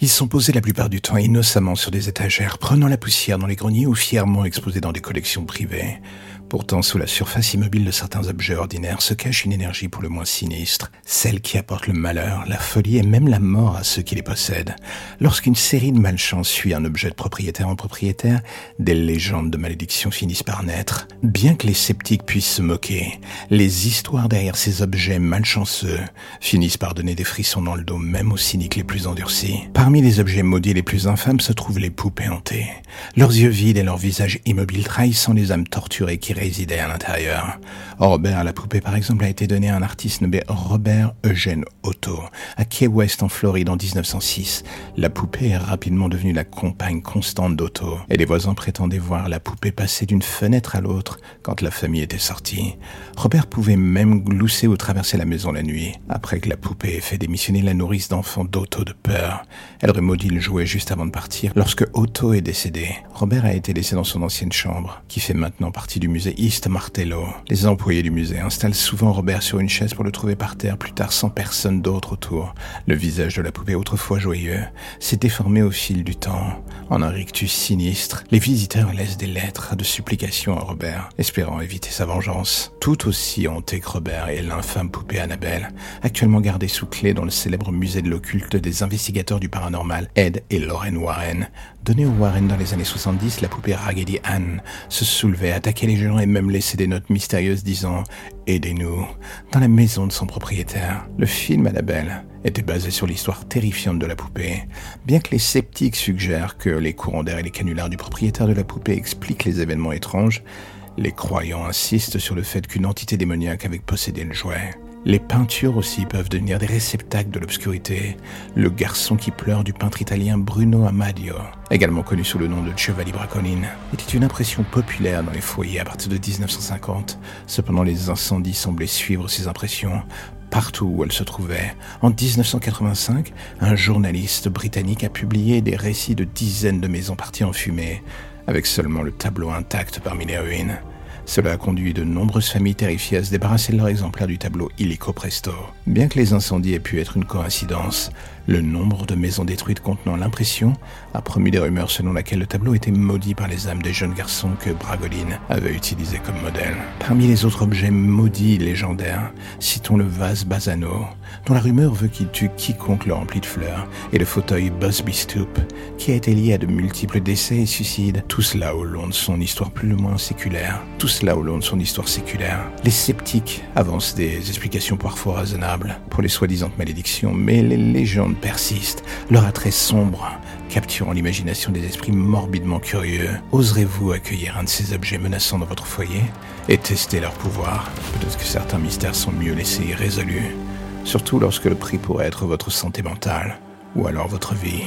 Ils sont posés la plupart du temps innocemment sur des étagères, prenant la poussière dans les greniers ou fièrement exposés dans des collections privées. Pourtant, sous la surface immobile de certains objets ordinaires se cache une énergie pour le moins sinistre, celle qui apporte le malheur, la folie et même la mort à ceux qui les possèdent. Lorsqu'une série de malchance suit un objet de propriétaire en propriétaire, des légendes de malédiction finissent par naître. Bien que les sceptiques puissent se moquer, les histoires derrière ces objets malchanceux finissent par donner des frissons dans le dos même aux cyniques les plus endurcis. Parmi les objets maudits les plus infâmes se trouvent les poupées hantées. Leurs yeux vides et leurs visages immobiles trahissant les âmes torturées qui résidait à l'intérieur. Robert, la poupée par exemple, a été donné à un artiste nommé Robert Eugène Otto, à Key West en Floride en 1906. La poupée est rapidement devenue la compagne constante d'Otto, et les voisins prétendaient voir la poupée passer d'une fenêtre à l'autre quand la famille était sortie. Robert pouvait même glousser ou traverser la maison la nuit, après que la poupée ait fait démissionner la nourrice d'enfant d'Otto de peur. Elle maudit le jouet juste avant de partir. Lorsque Otto est décédé, Robert a été laissé dans son ancienne chambre, qui fait maintenant partie du musée East Martello. Les employés du musée installent souvent Robert sur une chaise pour le trouver par terre plus tard sans personne d'autre autour. Le visage de la poupée autrefois joyeux s'est déformé au fil du temps. En un rictus sinistre, les visiteurs laissent des lettres de supplication à Robert, espérant éviter sa vengeance. Tout aussi hanté que Robert et l'infâme poupée Annabelle, actuellement gardée sous clé dans le célèbre musée de l'occulte des investigateurs du paranormal Ed et Lorraine Warren. Donnée aux Warren dans les années 70, la poupée Raggedy Ann se soulevait, attaquait les gens et même laissé des notes mystérieuses disant Aidez-nous dans la maison de son propriétaire. Le film Annabelle était basé sur l'histoire terrifiante de la poupée. Bien que les sceptiques suggèrent que les courants d'air et les canulars du propriétaire de la poupée expliquent les événements étranges, les croyants insistent sur le fait qu'une entité démoniaque avait possédé le jouet. Les peintures aussi peuvent devenir des réceptacles de l'obscurité. Le garçon qui pleure du peintre italien Bruno Amadio, également connu sous le nom de Giovanni Bracolin, était une impression populaire dans les foyers à partir de 1950. Cependant, les incendies semblaient suivre ces impressions partout où elles se trouvaient. En 1985, un journaliste britannique a publié des récits de dizaines de maisons parties en fumée, avec seulement le tableau intact parmi les ruines. Cela a conduit de nombreuses familles terrifiées à se débarrasser de leur exemplaire du tableau illico presto. Bien que les incendies aient pu être une coïncidence, le nombre de maisons détruites contenant l'impression a promu des rumeurs selon laquelle le tableau était maudit par les âmes des jeunes garçons que Bragolin avait utilisés comme modèle. Parmi les autres objets maudits légendaires, citons le vase Basano, dont la rumeur veut qu'il tue quiconque le remplit de fleurs, et le fauteuil Busby Stoop, qui a été lié à de multiples décès et suicides, tout cela au long de son histoire plus ou moins séculaire. Tout cela au long de son histoire séculaire. Les sceptiques avancent des explications parfois raisonnables pour les soi-disant malédictions, mais les légendes persistent, leur attrait sombre, capturant l'imagination des esprits morbidement curieux. Oserez-vous accueillir un de ces objets menaçants dans votre foyer et tester leur pouvoir? Peut-être que certains mystères sont mieux laissés irrésolus, surtout lorsque le prix pourrait être votre santé mentale ou alors votre vie.